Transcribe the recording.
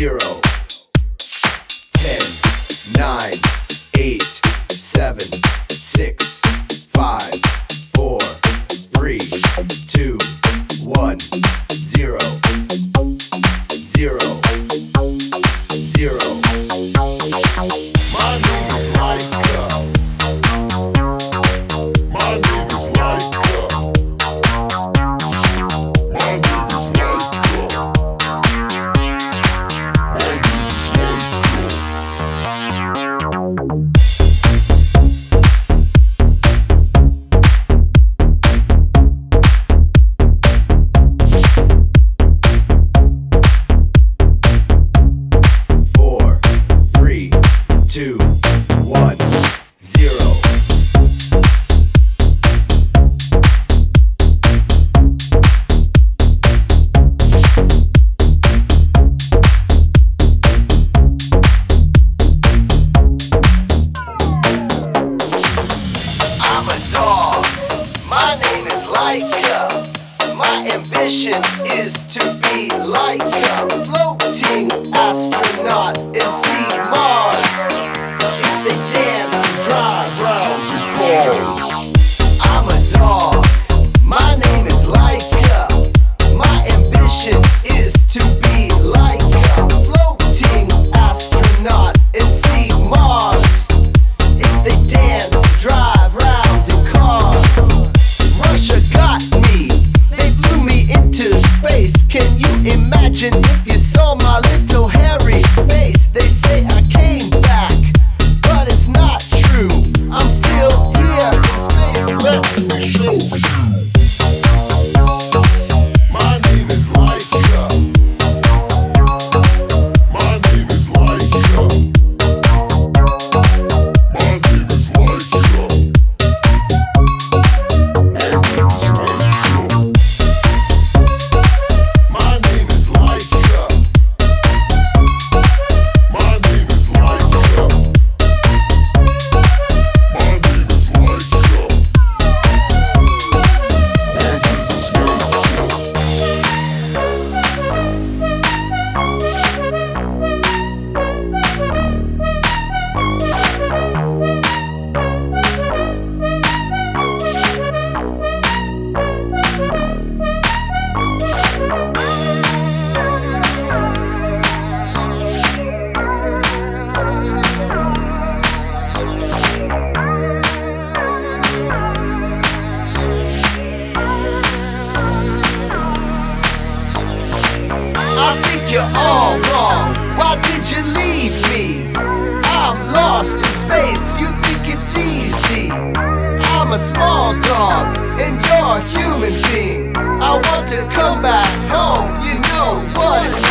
zero. two, one, zero. I'm a dog. My name is Laika. My ambition is to be like a floating astronaut and see Mars. Imagine if you saw my life. Why did you leave me? I'm lost in space, you think it's easy. I'm a small dog, and you're a human being. I want to come back home, you know what